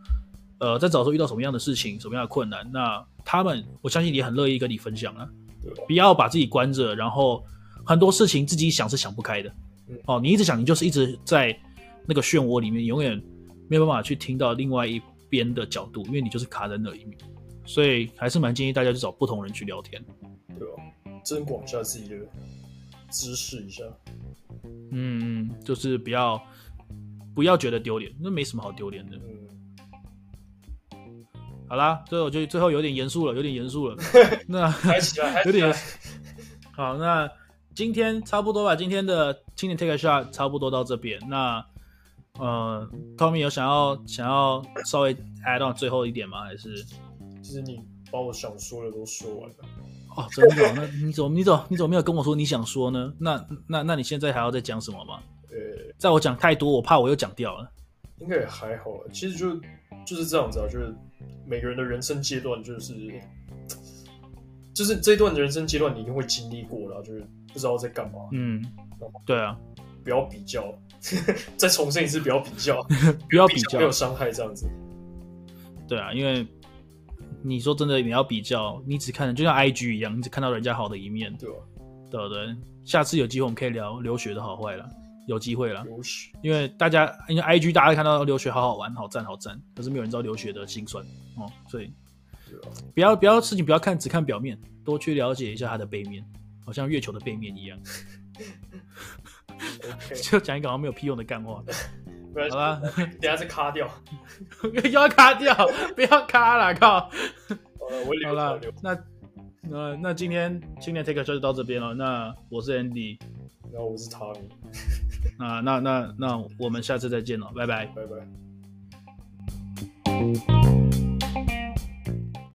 呃，在找时候遇到什么样的事情，什么样的困难，那他们我相信也很乐意跟你分享啊。不要把自己关着，然后很多事情自己想是想不开的。嗯、哦，你一直想，你就是一直在那个漩涡里面，永远没有办法去听到另外一边的角度，因为你就是卡在那里面。所以还是蛮建议大家去找不同人去聊天，对吧？增广一下自己的知识一下。嗯，就是不要不要觉得丢脸，那没什么好丢脸的。嗯好啦，最后就最后有点严肃了，有点严肃了。那 有点 好，那今天差不多吧。今天的青年 Take a Shot 差不多到这边。那呃，Tommy 有想要想要稍微 add on 最后一点吗？还是其实你把我想说的都说完了。哦，真的？那你怎么你怎么你怎么没有跟我说你想说呢？那那那你现在还要再讲什么吗？呃，在我讲太多，我怕我又讲掉了。应该也还好，其实就就是这样子啊，就是。每个人的人生阶段，就是就是这段人生阶段，你一定会经历过了，就是不知道在干嘛。嗯，对啊，不要比较，再重申一次，不要比较，不要比较，没有伤害这样子。对啊，因为你说真的，你要比较，你只看就像 IG 一样，你只看到人家好的一面，对吧？对不对？下次有机会我们可以聊留学的好坏了。有机会了，因为大家因为 IG 大家看到留学好好玩，好赞好赞，可是没有人知道留学的辛酸哦，所以不要不要事情不要看只看表面，多去了解一下它的背面，好像月球的背面一样。就讲一个好像没有屁用的干话，好了，等下是卡掉，又要卡掉，不要卡了，靠！好了，我了，那那那今天今天 take Show 就到这边了。那我是 Andy，然后我是 Tommy，那那那那我们下次再见了，拜拜，拜拜。